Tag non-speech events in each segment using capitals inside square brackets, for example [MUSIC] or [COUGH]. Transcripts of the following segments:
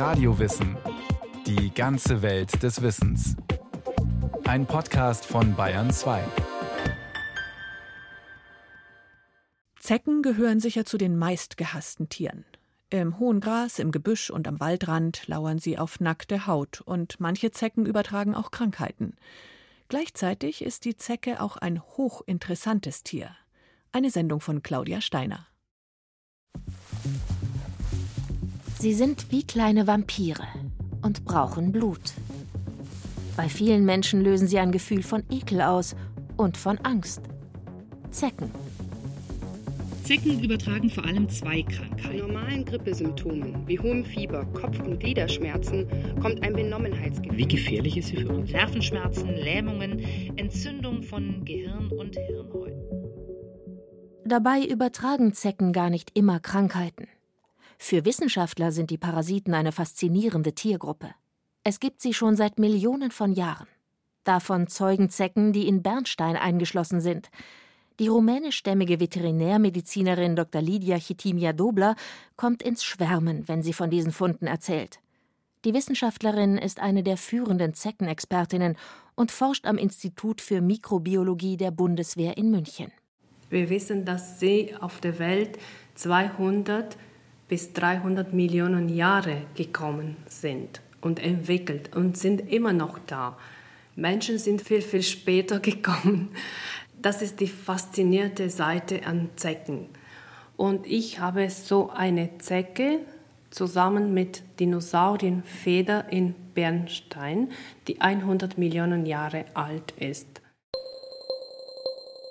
Radiowissen. Die ganze Welt des Wissens. Ein Podcast von Bayern 2. Zecken gehören sicher zu den meistgehassten Tieren. Im hohen Gras, im Gebüsch und am Waldrand lauern sie auf nackte Haut und manche Zecken übertragen auch Krankheiten. Gleichzeitig ist die Zecke auch ein hochinteressantes Tier. Eine Sendung von Claudia Steiner. Sie sind wie kleine Vampire und brauchen Blut. Bei vielen Menschen lösen sie ein Gefühl von Ekel aus und von Angst. Zecken. Zecken übertragen vor allem zwei Krankheiten. Bei normalen Grippesymptomen wie hohem Fieber, Kopf- und Gliederschmerzen kommt ein Benommenheitsgefühl. Wie gefährlich ist sie für uns? Nervenschmerzen, Lähmungen, Entzündung von Gehirn und Hirnhäuten. Dabei übertragen Zecken gar nicht immer Krankheiten. Für Wissenschaftler sind die Parasiten eine faszinierende Tiergruppe. Es gibt sie schon seit Millionen von Jahren. Davon zeugen Zecken, die in Bernstein eingeschlossen sind. Die rumänischstämmige Veterinärmedizinerin Dr. Lydia Chitimia Dobler kommt ins Schwärmen, wenn sie von diesen Funden erzählt. Die Wissenschaftlerin ist eine der führenden Zeckenexpertinnen und forscht am Institut für Mikrobiologie der Bundeswehr in München. Wir wissen, dass sie auf der Welt 200 bis 300 Millionen Jahre gekommen sind und entwickelt und sind immer noch da. Menschen sind viel, viel später [LAUGHS] gekommen. Das ist die faszinierte Seite an Zecken. Und ich habe so eine Zecke zusammen mit Dinosaurienfeder in Bernstein, die 100 Millionen Jahre alt ist.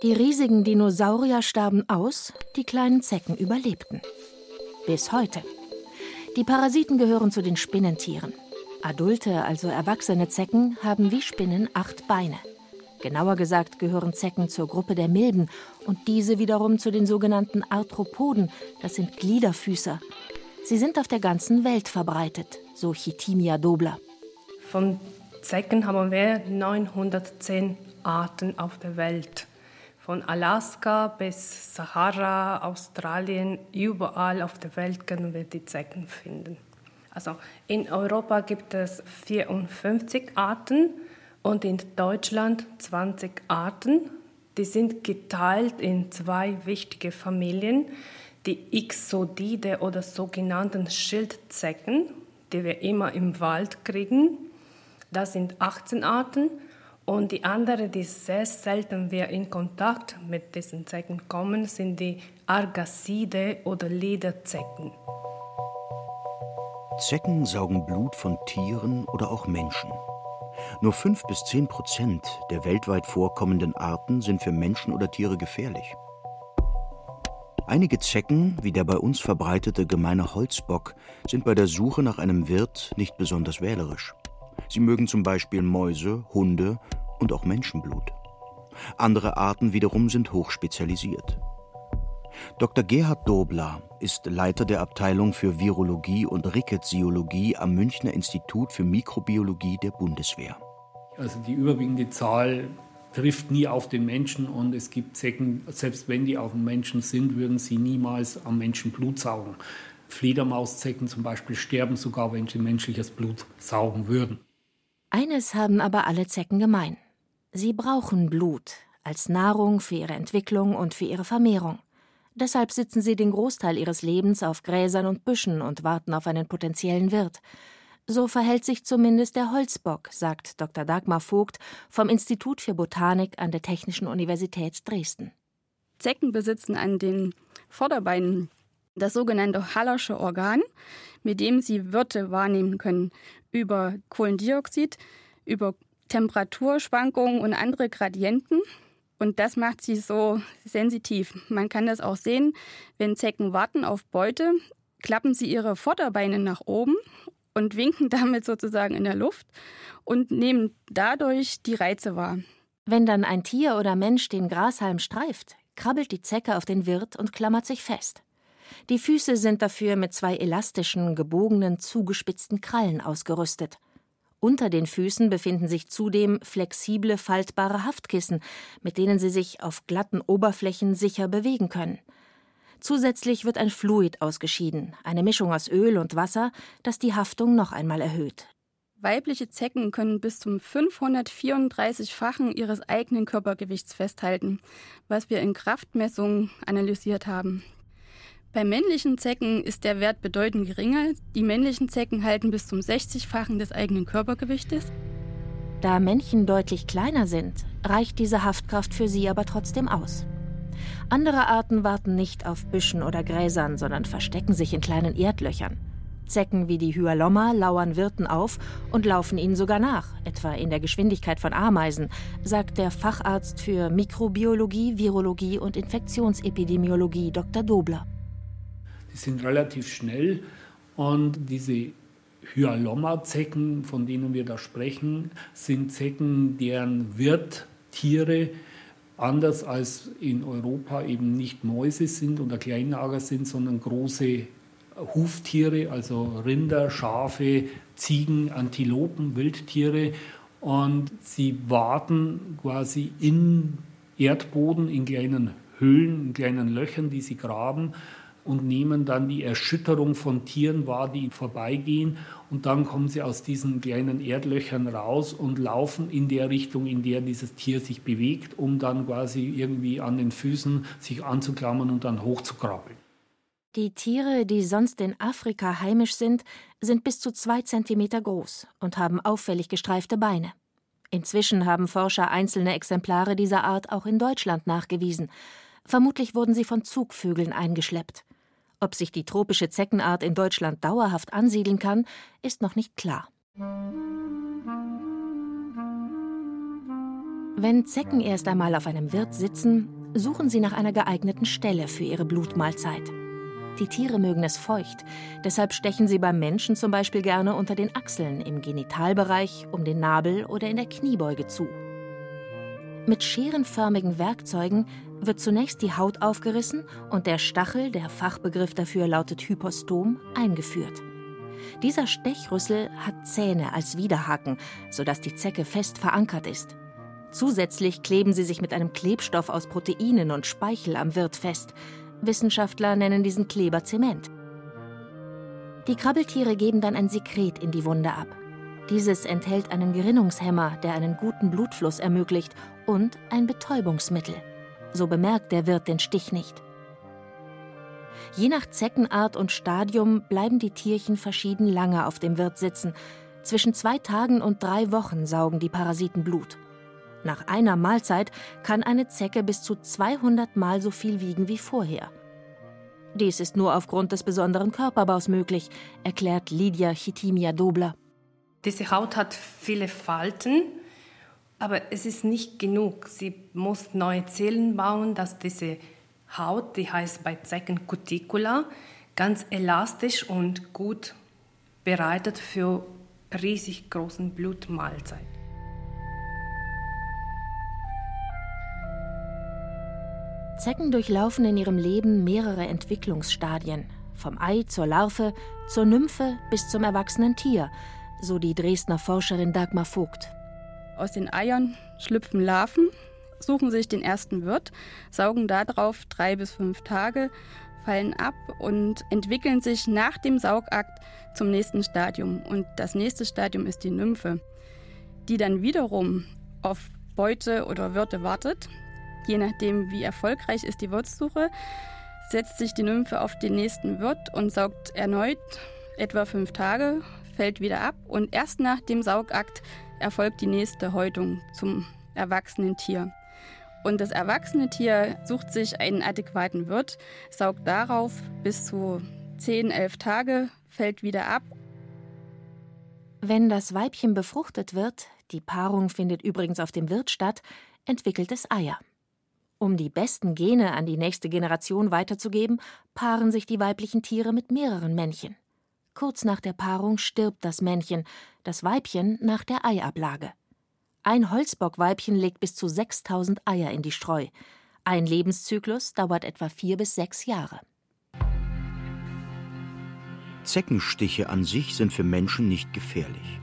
Die riesigen Dinosaurier starben aus, die kleinen Zecken überlebten. Bis heute. Die Parasiten gehören zu den Spinnentieren. Adulte, also erwachsene Zecken, haben wie Spinnen acht Beine. Genauer gesagt gehören Zecken zur Gruppe der Milben und diese wiederum zu den sogenannten Arthropoden, das sind Gliederfüßer. Sie sind auf der ganzen Welt verbreitet, so Chitimia Dobler. Von Zecken haben wir 910 Arten auf der Welt. Von Alaska bis Sahara, Australien, überall auf der Welt können wir die Zecken finden. Also in Europa gibt es 54 Arten und in Deutschland 20 Arten. Die sind geteilt in zwei wichtige Familien, die Ixodide oder sogenannten Schildzecken, die wir immer im Wald kriegen. Das sind 18 Arten und die andere, die sehr selten wir in Kontakt mit diesen Zecken kommen, sind die Argacide oder Lederzecken. Zecken saugen Blut von Tieren oder auch Menschen. Nur 5 bis 10 Prozent der weltweit vorkommenden Arten sind für Menschen oder Tiere gefährlich. Einige Zecken, wie der bei uns verbreitete gemeine Holzbock, sind bei der Suche nach einem Wirt nicht besonders wählerisch. Sie mögen zum Beispiel Mäuse, Hunde und auch Menschenblut. Andere Arten wiederum sind hochspezialisiert. Dr. Gerhard Dobler ist Leiter der Abteilung für Virologie und Rickettsiologie am Münchner Institut für Mikrobiologie der Bundeswehr. Also die überwiegende Zahl trifft nie auf den Menschen und es gibt Zecken, selbst wenn die auf den Menschen sind, würden sie niemals am Menschen Blut saugen. Fledermauszecken zum Beispiel sterben sogar, wenn sie menschliches Blut saugen würden. Eines haben aber alle Zecken gemein. Sie brauchen Blut als Nahrung für ihre Entwicklung und für ihre Vermehrung. Deshalb sitzen sie den Großteil ihres Lebens auf Gräsern und Büschen und warten auf einen potenziellen Wirt. So verhält sich zumindest der Holzbock, sagt Dr. Dagmar Vogt vom Institut für Botanik an der Technischen Universität Dresden. Zecken besitzen an den Vorderbeinen das sogenannte Hallersche Organ, mit dem sie Wirte wahrnehmen können über Kohlendioxid, über Temperaturschwankungen und andere Gradienten. Und das macht sie so sensitiv. Man kann das auch sehen, wenn Zecken warten auf Beute, klappen sie ihre Vorderbeine nach oben und winken [LAUGHS] damit sozusagen in der Luft und nehmen dadurch die Reize wahr. Wenn dann ein Tier oder Mensch den Grashalm streift, krabbelt die Zecke auf den Wirt und klammert sich fest. Die Füße sind dafür mit zwei elastischen, gebogenen, zugespitzten Krallen ausgerüstet. Unter den Füßen befinden sich zudem flexible, faltbare Haftkissen, mit denen sie sich auf glatten Oberflächen sicher bewegen können. Zusätzlich wird ein Fluid ausgeschieden, eine Mischung aus Öl und Wasser, das die Haftung noch einmal erhöht. Weibliche Zecken können bis zum 534-fachen ihres eigenen Körpergewichts festhalten, was wir in Kraftmessungen analysiert haben. Bei männlichen Zecken ist der Wert bedeutend geringer. Die männlichen Zecken halten bis zum 60-fachen des eigenen Körpergewichtes. Da Männchen deutlich kleiner sind, reicht diese Haftkraft für sie aber trotzdem aus. Andere Arten warten nicht auf Büschen oder Gräsern, sondern verstecken sich in kleinen Erdlöchern. Zecken wie die Hyalomma lauern Wirten auf und laufen ihnen sogar nach, etwa in der Geschwindigkeit von Ameisen, sagt der Facharzt für Mikrobiologie, Virologie und Infektionsepidemiologie Dr. Dobler. Sind relativ schnell und diese Hyalomma-Zecken, von denen wir da sprechen, sind Zecken, deren Wirttiere anders als in Europa eben nicht Mäuse sind oder Kleinlager sind, sondern große Huftiere, also Rinder, Schafe, Ziegen, Antilopen, Wildtiere. Und sie warten quasi in Erdboden, in kleinen Höhlen, in kleinen Löchern, die sie graben und nehmen dann die Erschütterung von Tieren wahr, die vorbeigehen. Und dann kommen sie aus diesen kleinen Erdlöchern raus und laufen in der Richtung, in der dieses Tier sich bewegt, um dann quasi irgendwie an den Füßen sich anzuklammern und dann hochzukrabbeln. Die Tiere, die sonst in Afrika heimisch sind, sind bis zu zwei Zentimeter groß und haben auffällig gestreifte Beine. Inzwischen haben Forscher einzelne Exemplare dieser Art auch in Deutschland nachgewiesen. Vermutlich wurden sie von Zugvögeln eingeschleppt. Ob sich die tropische Zeckenart in Deutschland dauerhaft ansiedeln kann, ist noch nicht klar. Wenn Zecken erst einmal auf einem Wirt sitzen, suchen sie nach einer geeigneten Stelle für ihre Blutmahlzeit. Die Tiere mögen es feucht, deshalb stechen sie beim Menschen zum Beispiel gerne unter den Achseln, im Genitalbereich, um den Nabel oder in der Kniebeuge zu. Mit scherenförmigen Werkzeugen wird zunächst die Haut aufgerissen und der Stachel, der Fachbegriff dafür lautet Hypostom, eingeführt. Dieser Stechrüssel hat Zähne als Widerhaken, sodass die Zecke fest verankert ist. Zusätzlich kleben sie sich mit einem Klebstoff aus Proteinen und Speichel am Wirt fest, Wissenschaftler nennen diesen Kleber Zement. Die Krabbeltiere geben dann ein Sekret in die Wunde ab. Dieses enthält einen Gerinnungshemmer, der einen guten Blutfluss ermöglicht, und ein Betäubungsmittel. So bemerkt der Wirt den Stich nicht. Je nach Zeckenart und Stadium bleiben die Tierchen verschieden lange auf dem Wirt sitzen. Zwischen zwei Tagen und drei Wochen saugen die Parasiten Blut. Nach einer Mahlzeit kann eine Zecke bis zu 200 Mal so viel wiegen wie vorher. Dies ist nur aufgrund des besonderen Körperbaus möglich, erklärt Lydia Chitimia Dobler. Diese Haut hat viele Falten, aber es ist nicht genug. Sie muss neue Zellen bauen, dass diese Haut, die heißt bei Zecken Cuticula, ganz elastisch und gut bereitet für riesig großen Blutmahlzeit. Zecken durchlaufen in ihrem Leben mehrere Entwicklungsstadien, vom Ei zur Larve, zur Nymphe bis zum erwachsenen Tier, so die Dresdner Forscherin Dagmar Vogt. Aus den Eiern schlüpfen Larven, suchen sich den ersten Wirt, saugen darauf drei bis fünf Tage, fallen ab und entwickeln sich nach dem Saugakt zum nächsten Stadium. Und das nächste Stadium ist die Nymphe, die dann wiederum auf Beute oder Wirte wartet, Je nachdem, wie erfolgreich ist die Wirtssuche, setzt sich die Nymphe auf den nächsten Wirt und saugt erneut etwa fünf Tage, fällt wieder ab und erst nach dem Saugakt erfolgt die nächste Häutung zum erwachsenen Tier. Und das erwachsene Tier sucht sich einen adäquaten Wirt, saugt darauf bis zu 10, 11 Tage, fällt wieder ab. Wenn das Weibchen befruchtet wird, die Paarung findet übrigens auf dem Wirt statt, entwickelt es Eier. Um die besten Gene an die nächste Generation weiterzugeben, paaren sich die weiblichen Tiere mit mehreren Männchen. Kurz nach der Paarung stirbt das Männchen, das Weibchen nach der Eiablage. Ein Holzbockweibchen legt bis zu 6000 Eier in die Streu. Ein Lebenszyklus dauert etwa vier bis sechs Jahre. Zeckenstiche an sich sind für Menschen nicht gefährlich.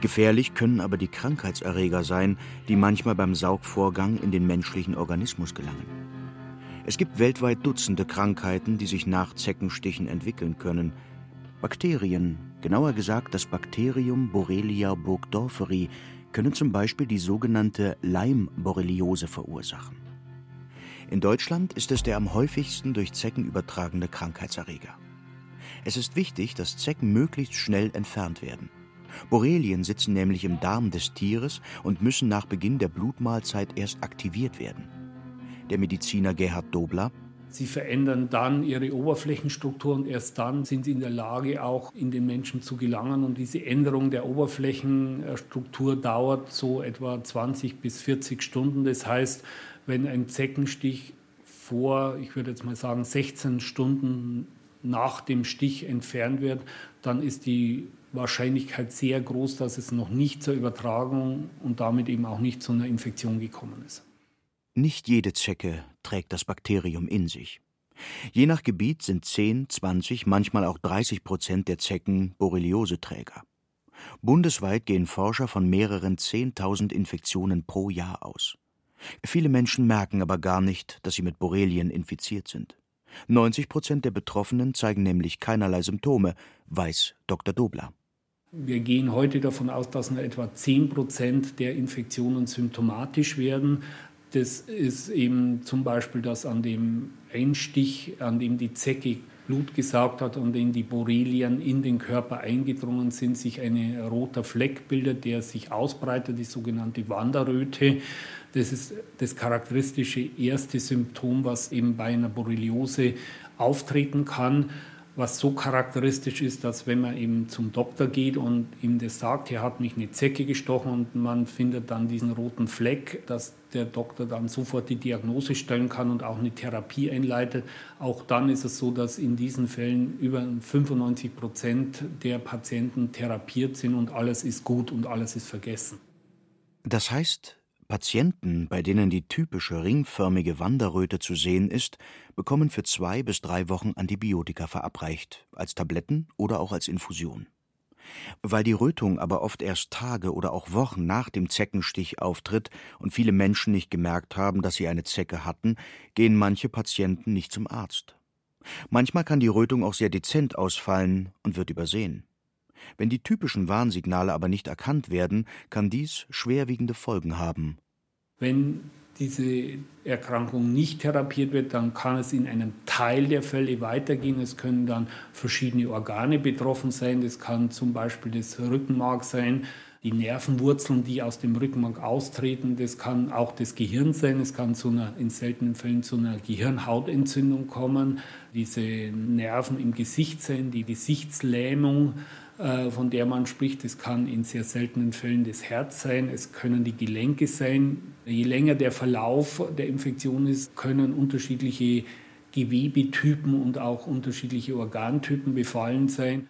Gefährlich können aber die Krankheitserreger sein, die manchmal beim Saugvorgang in den menschlichen Organismus gelangen. Es gibt weltweit Dutzende Krankheiten, die sich nach Zeckenstichen entwickeln können. Bakterien, genauer gesagt das Bakterium Borrelia burgdorferi, können zum Beispiel die sogenannte Leimborreliose verursachen. In Deutschland ist es der am häufigsten durch Zecken übertragene Krankheitserreger. Es ist wichtig, dass Zecken möglichst schnell entfernt werden. Borrelien sitzen nämlich im Darm des Tieres und müssen nach Beginn der Blutmahlzeit erst aktiviert werden. Der Mediziner Gerhard Dobler Sie verändern dann ihre Oberflächenstruktur und erst dann sind sie in der Lage, auch in den Menschen zu gelangen. Und diese Änderung der Oberflächenstruktur dauert so etwa 20 bis 40 Stunden. Das heißt, wenn ein Zeckenstich vor, ich würde jetzt mal sagen, 16 Stunden nach dem Stich entfernt wird, dann ist die Wahrscheinlichkeit sehr groß, dass es noch nicht zur Übertragung und damit eben auch nicht zu einer Infektion gekommen ist. Nicht jede Zecke trägt das Bakterium in sich. Je nach Gebiet sind 10, 20, manchmal auch 30 Prozent der Zecken Borreliose-Träger. Bundesweit gehen Forscher von mehreren 10.000 Infektionen pro Jahr aus. Viele Menschen merken aber gar nicht, dass sie mit Borrelien infiziert sind. 90 Prozent der Betroffenen zeigen nämlich keinerlei Symptome, weiß Dr. Dobler. Wir gehen heute davon aus, dass nur etwa 10 Prozent der Infektionen symptomatisch werden. Das ist eben zum Beispiel, dass an dem Einstich, an dem die Zecke Blut gesaugt hat und in die Borrelien in den Körper eingedrungen sind, sich ein roter Fleck bildet, der sich ausbreitet, die sogenannte Wanderröte. Das ist das charakteristische erste Symptom, was eben bei einer Borreliose auftreten kann was so charakteristisch ist, dass wenn man eben zum Doktor geht und ihm das sagt, hier hat mich eine Zecke gestochen und man findet dann diesen roten Fleck, dass der Doktor dann sofort die Diagnose stellen kann und auch eine Therapie einleitet. Auch dann ist es so, dass in diesen Fällen über 95 Prozent der Patienten therapiert sind und alles ist gut und alles ist vergessen. Das heißt, Patienten, bei denen die typische ringförmige Wanderröte zu sehen ist, bekommen für zwei bis drei Wochen Antibiotika verabreicht, als Tabletten oder auch als Infusion. Weil die Rötung aber oft erst Tage oder auch Wochen nach dem Zeckenstich auftritt und viele Menschen nicht gemerkt haben, dass sie eine Zecke hatten, gehen manche Patienten nicht zum Arzt. Manchmal kann die Rötung auch sehr dezent ausfallen und wird übersehen. Wenn die typischen Warnsignale aber nicht erkannt werden, kann dies schwerwiegende Folgen haben. Wenn diese Erkrankung nicht therapiert wird, dann kann es in einem Teil der Fälle weitergehen. Es können dann verschiedene Organe betroffen sein. Das kann zum Beispiel das Rückenmark sein, die Nervenwurzeln, die aus dem Rückenmark austreten. Das kann auch das Gehirn sein. Es kann zu einer, in seltenen Fällen zu einer Gehirnhautentzündung kommen. Diese Nerven im Gesicht sein, die Gesichtslähmung äh, von der man spricht. Es kann in sehr seltenen Fällen das Herz sein, es können die Gelenke sein. Je länger der Verlauf der Infektion ist, können unterschiedliche Gewebetypen und auch unterschiedliche Organtypen befallen sein.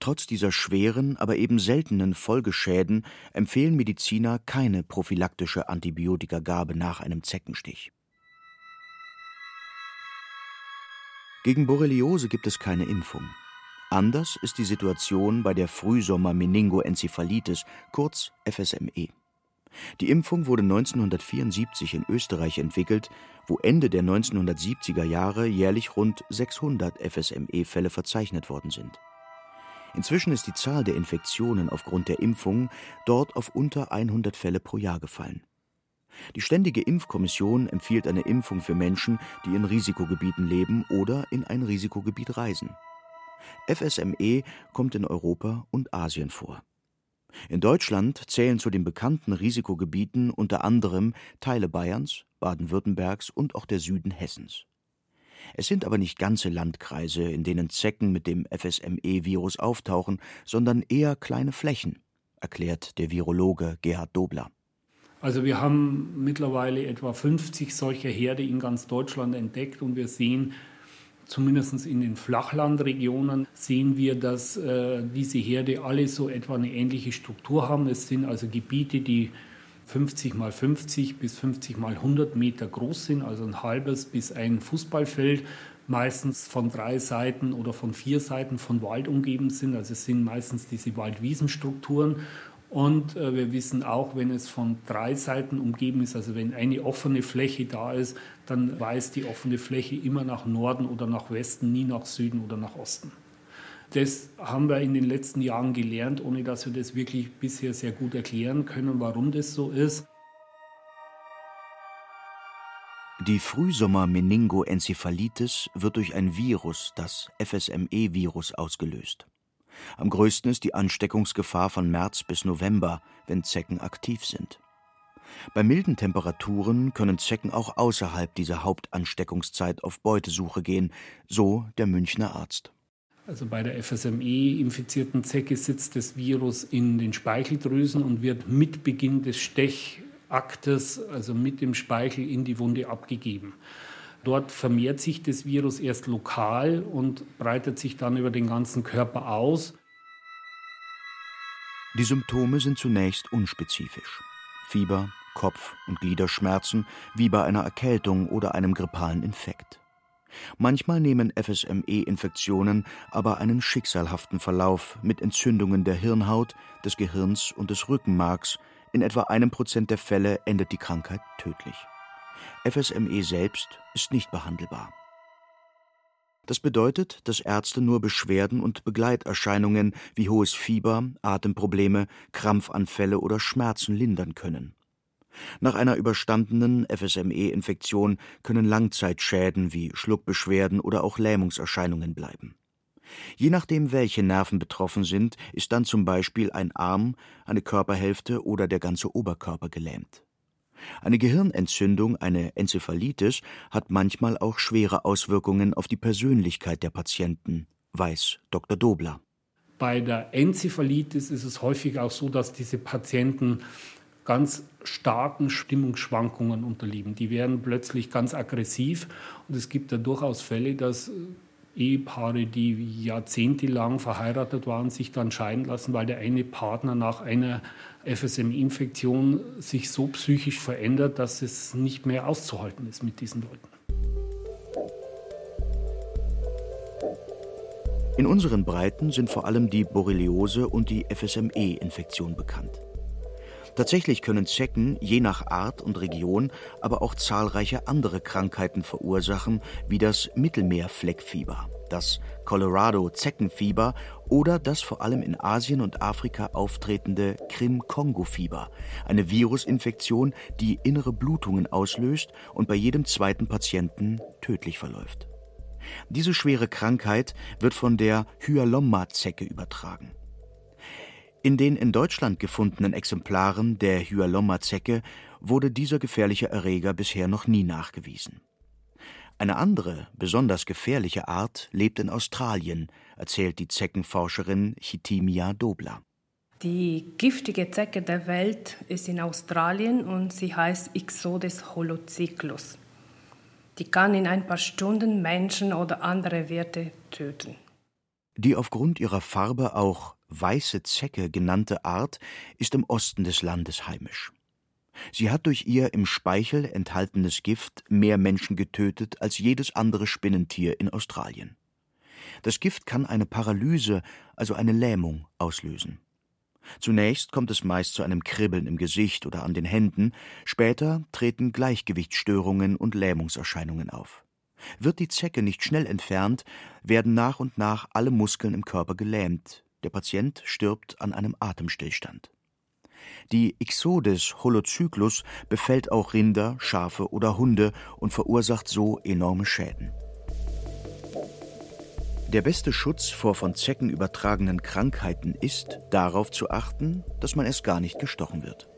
Trotz dieser schweren, aber eben seltenen Folgeschäden empfehlen Mediziner keine prophylaktische Antibiotikagabe nach einem Zeckenstich. Gegen Borreliose gibt es keine Impfung. Anders ist die Situation bei der Frühsommer-Meningoenzephalitis, kurz FSME. Die Impfung wurde 1974 in Österreich entwickelt, wo Ende der 1970er Jahre jährlich rund 600 FSME-Fälle verzeichnet worden sind. Inzwischen ist die Zahl der Infektionen aufgrund der Impfung dort auf unter 100 Fälle pro Jahr gefallen. Die Ständige Impfkommission empfiehlt eine Impfung für Menschen, die in Risikogebieten leben oder in ein Risikogebiet reisen. FSME kommt in Europa und Asien vor. In Deutschland zählen zu den bekannten Risikogebieten unter anderem Teile Bayerns, Baden-Württembergs und auch der Süden Hessens. Es sind aber nicht ganze Landkreise, in denen Zecken mit dem FSME-Virus auftauchen, sondern eher kleine Flächen, erklärt der Virologe Gerhard Dobler. Also wir haben mittlerweile etwa 50 solcher Herde in ganz Deutschland entdeckt und wir sehen, zumindest in den Flachlandregionen sehen wir, dass äh, diese Herde alle so etwa eine ähnliche Struktur haben. Es sind also Gebiete, die 50 mal 50 bis 50 mal 100 Meter groß sind, also ein halbes bis ein Fußballfeld, meistens von drei Seiten oder von vier Seiten von Wald umgeben sind. Also es sind meistens diese Waldwiesenstrukturen Und äh, wir wissen auch, wenn es von drei Seiten umgeben ist, also wenn eine offene Fläche da ist, dann weist die offene Fläche immer nach Norden oder nach Westen, nie nach Süden oder nach Osten. Das haben wir in den letzten Jahren gelernt, ohne dass wir das wirklich bisher sehr gut erklären können, warum das so ist. Die Frühsommer-Meningoenzephalitis wird durch ein Virus, das FSME-Virus, ausgelöst. Am größten ist die Ansteckungsgefahr von März bis November, wenn Zecken aktiv sind. Bei milden Temperaturen können Zecken auch außerhalb dieser Hauptansteckungszeit auf Beutesuche gehen, so der Münchner Arzt. Also bei der FSME-infizierten Zecke sitzt das Virus in den Speicheldrüsen und wird mit Beginn des Stechaktes, also mit dem Speichel, in die Wunde abgegeben. Dort vermehrt sich das Virus erst lokal und breitet sich dann über den ganzen Körper aus. Die Symptome sind zunächst unspezifisch. Fieber, Kopf- und Gliederschmerzen wie bei einer Erkältung oder einem grippalen Infekt. Manchmal nehmen FSME-Infektionen aber einen schicksalhaften Verlauf mit Entzündungen der Hirnhaut, des Gehirns und des Rückenmarks. In etwa einem Prozent der Fälle endet die Krankheit tödlich. FSME selbst ist nicht behandelbar. Das bedeutet, dass Ärzte nur Beschwerden und Begleiterscheinungen wie hohes Fieber, Atemprobleme, Krampfanfälle oder Schmerzen lindern können. Nach einer überstandenen FSME-Infektion können Langzeitschäden wie Schluckbeschwerden oder auch Lähmungserscheinungen bleiben. Je nachdem, welche Nerven betroffen sind, ist dann zum Beispiel ein Arm, eine Körperhälfte oder der ganze Oberkörper gelähmt. Eine Gehirnentzündung, eine Enzephalitis, hat manchmal auch schwere Auswirkungen auf die Persönlichkeit der Patienten, weiß Dr. Dobler. Bei der Enzephalitis ist es häufig auch so, dass diese Patienten ganz starken Stimmungsschwankungen unterliegen. Die werden plötzlich ganz aggressiv und es gibt da durchaus Fälle, dass Ehepaare, die jahrzehntelang verheiratet waren, sich dann scheiden lassen, weil der eine Partner nach einer FSM-Infektion sich so psychisch verändert, dass es nicht mehr auszuhalten ist mit diesen Leuten. In unseren Breiten sind vor allem die Borreliose und die FSME-Infektion bekannt. Tatsächlich können Zecken je nach Art und Region aber auch zahlreiche andere Krankheiten verursachen, wie das Mittelmeerfleckfieber, das Colorado-Zeckenfieber oder das vor allem in Asien und Afrika auftretende Krim-Kongo-Fieber, eine Virusinfektion, die innere Blutungen auslöst und bei jedem zweiten Patienten tödlich verläuft. Diese schwere Krankheit wird von der Hyalomma-Zecke übertragen. In den in Deutschland gefundenen Exemplaren der Hyalomma-Zecke wurde dieser gefährliche Erreger bisher noch nie nachgewiesen. Eine andere, besonders gefährliche Art lebt in Australien, erzählt die Zeckenforscherin Chitimia Dobler. Die giftige Zecke der Welt ist in Australien und sie heißt Ixodes holocyclus. Die kann in ein paar Stunden Menschen oder andere Wirte töten. Die aufgrund ihrer Farbe auch Weiße Zecke genannte Art ist im Osten des Landes heimisch. Sie hat durch ihr im Speichel enthaltenes Gift mehr Menschen getötet als jedes andere Spinnentier in Australien. Das Gift kann eine Paralyse, also eine Lähmung, auslösen. Zunächst kommt es meist zu einem Kribbeln im Gesicht oder an den Händen, später treten Gleichgewichtsstörungen und Lähmungserscheinungen auf. Wird die Zecke nicht schnell entfernt, werden nach und nach alle Muskeln im Körper gelähmt, der Patient stirbt an einem Atemstillstand. Die Ixodes holocyclus befällt auch Rinder, Schafe oder Hunde und verursacht so enorme Schäden. Der beste Schutz vor von Zecken übertragenen Krankheiten ist, darauf zu achten, dass man erst gar nicht gestochen wird.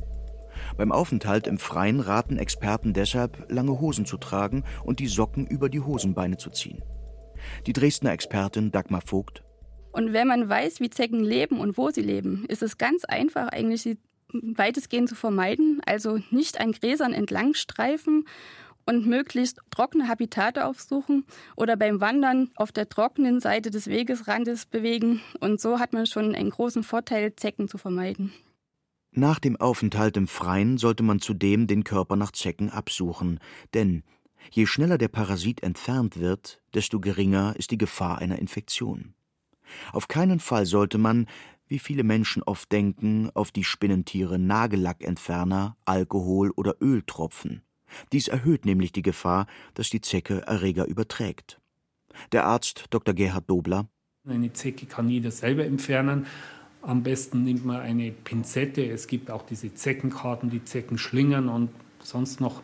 Beim Aufenthalt im Freien raten Experten deshalb, lange Hosen zu tragen und die Socken über die Hosenbeine zu ziehen. Die Dresdner Expertin Dagmar Vogt und wenn man weiß, wie Zecken leben und wo sie leben, ist es ganz einfach, eigentlich sie weitestgehend zu vermeiden. Also nicht an Gräsern entlang streifen und möglichst trockene Habitate aufsuchen oder beim Wandern auf der trockenen Seite des Wegesrandes bewegen. Und so hat man schon einen großen Vorteil, Zecken zu vermeiden. Nach dem Aufenthalt im Freien sollte man zudem den Körper nach Zecken absuchen, denn je schneller der Parasit entfernt wird, desto geringer ist die Gefahr einer Infektion. Auf keinen Fall sollte man, wie viele Menschen oft denken, auf die Spinnentiere Nagellackentferner, Alkohol oder Öltropfen. Dies erhöht nämlich die Gefahr, dass die Zecke Erreger überträgt. Der Arzt Dr. Gerhard Dobler. Eine Zecke kann jeder selber entfernen. Am besten nimmt man eine Pinzette. Es gibt auch diese Zeckenkarten, die Zecken schlingern und sonst noch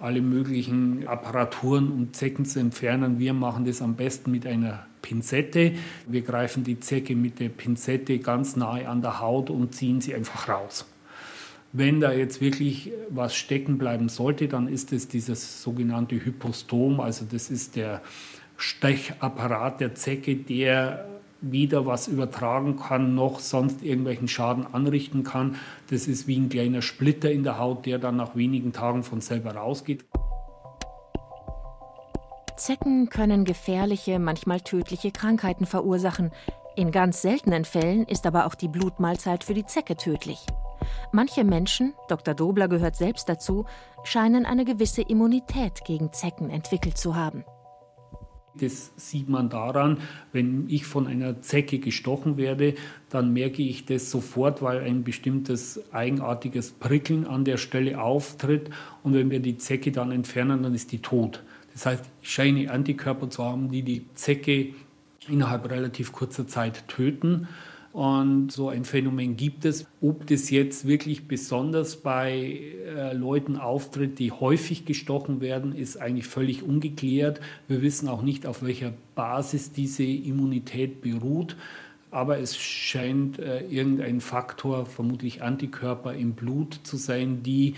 alle möglichen Apparaturen, um Zecken zu entfernen. Wir machen das am besten mit einer Pinzette. Wir greifen die Zecke mit der Pinzette ganz nahe an der Haut und ziehen sie einfach raus. Wenn da jetzt wirklich was stecken bleiben sollte, dann ist es dieses sogenannte Hypostom, also das ist der Stechapparat der Zecke, der weder was übertragen kann, noch sonst irgendwelchen Schaden anrichten kann. Das ist wie ein kleiner Splitter in der Haut, der dann nach wenigen Tagen von selber rausgeht. Zecken können gefährliche, manchmal tödliche Krankheiten verursachen. In ganz seltenen Fällen ist aber auch die Blutmahlzeit für die Zecke tödlich. Manche Menschen, Dr. Dobler gehört selbst dazu, scheinen eine gewisse Immunität gegen Zecken entwickelt zu haben. Das sieht man daran, wenn ich von einer Zecke gestochen werde, dann merke ich das sofort, weil ein bestimmtes eigenartiges Prickeln an der Stelle auftritt. Und wenn wir die Zecke dann entfernen, dann ist die tot. Das heißt, ich scheine Antikörper zu haben, die die Zecke innerhalb relativ kurzer Zeit töten. Und so ein Phänomen gibt es. Ob das jetzt wirklich besonders bei äh, Leuten auftritt, die häufig gestochen werden, ist eigentlich völlig ungeklärt. Wir wissen auch nicht, auf welcher Basis diese Immunität beruht. Aber es scheint äh, irgendein Faktor, vermutlich Antikörper im Blut zu sein, die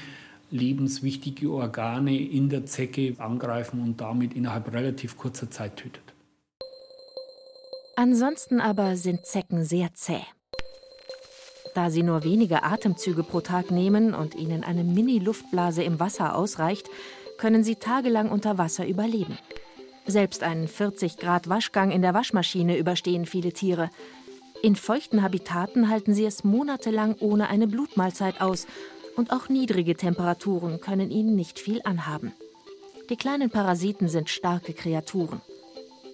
lebenswichtige Organe in der Zecke angreifen und damit innerhalb relativ kurzer Zeit tötet. Ansonsten aber sind Zecken sehr zäh. Da sie nur wenige Atemzüge pro Tag nehmen und ihnen eine Mini-Luftblase im Wasser ausreicht, können sie tagelang unter Wasser überleben. Selbst einen 40 Grad Waschgang in der Waschmaschine überstehen viele Tiere. In feuchten Habitaten halten sie es monatelang ohne eine Blutmahlzeit aus und auch niedrige Temperaturen können ihnen nicht viel anhaben. Die kleinen Parasiten sind starke Kreaturen.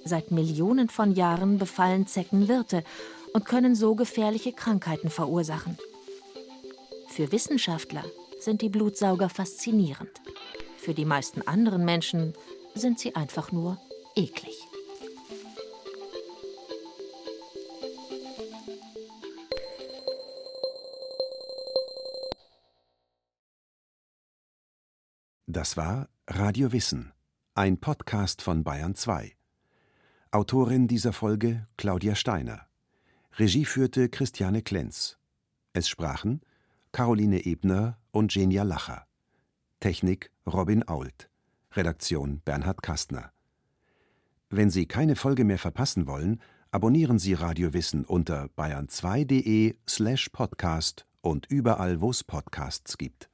Seit Millionen von Jahren befallen Zecken Wirte und können so gefährliche Krankheiten verursachen. Für Wissenschaftler sind die Blutsauger faszinierend. Für die meisten anderen Menschen sind sie einfach nur eklig. Das war Radio Wissen, ein Podcast von Bayern 2. Autorin dieser Folge Claudia Steiner. Regie führte Christiane Klenz. Es sprachen Caroline Ebner und Genia Lacher. Technik Robin Ault. Redaktion Bernhard Kastner. Wenn Sie keine Folge mehr verpassen wollen, abonnieren Sie Radio Wissen unter bayern2.de slash podcast und überall, wo es Podcasts gibt.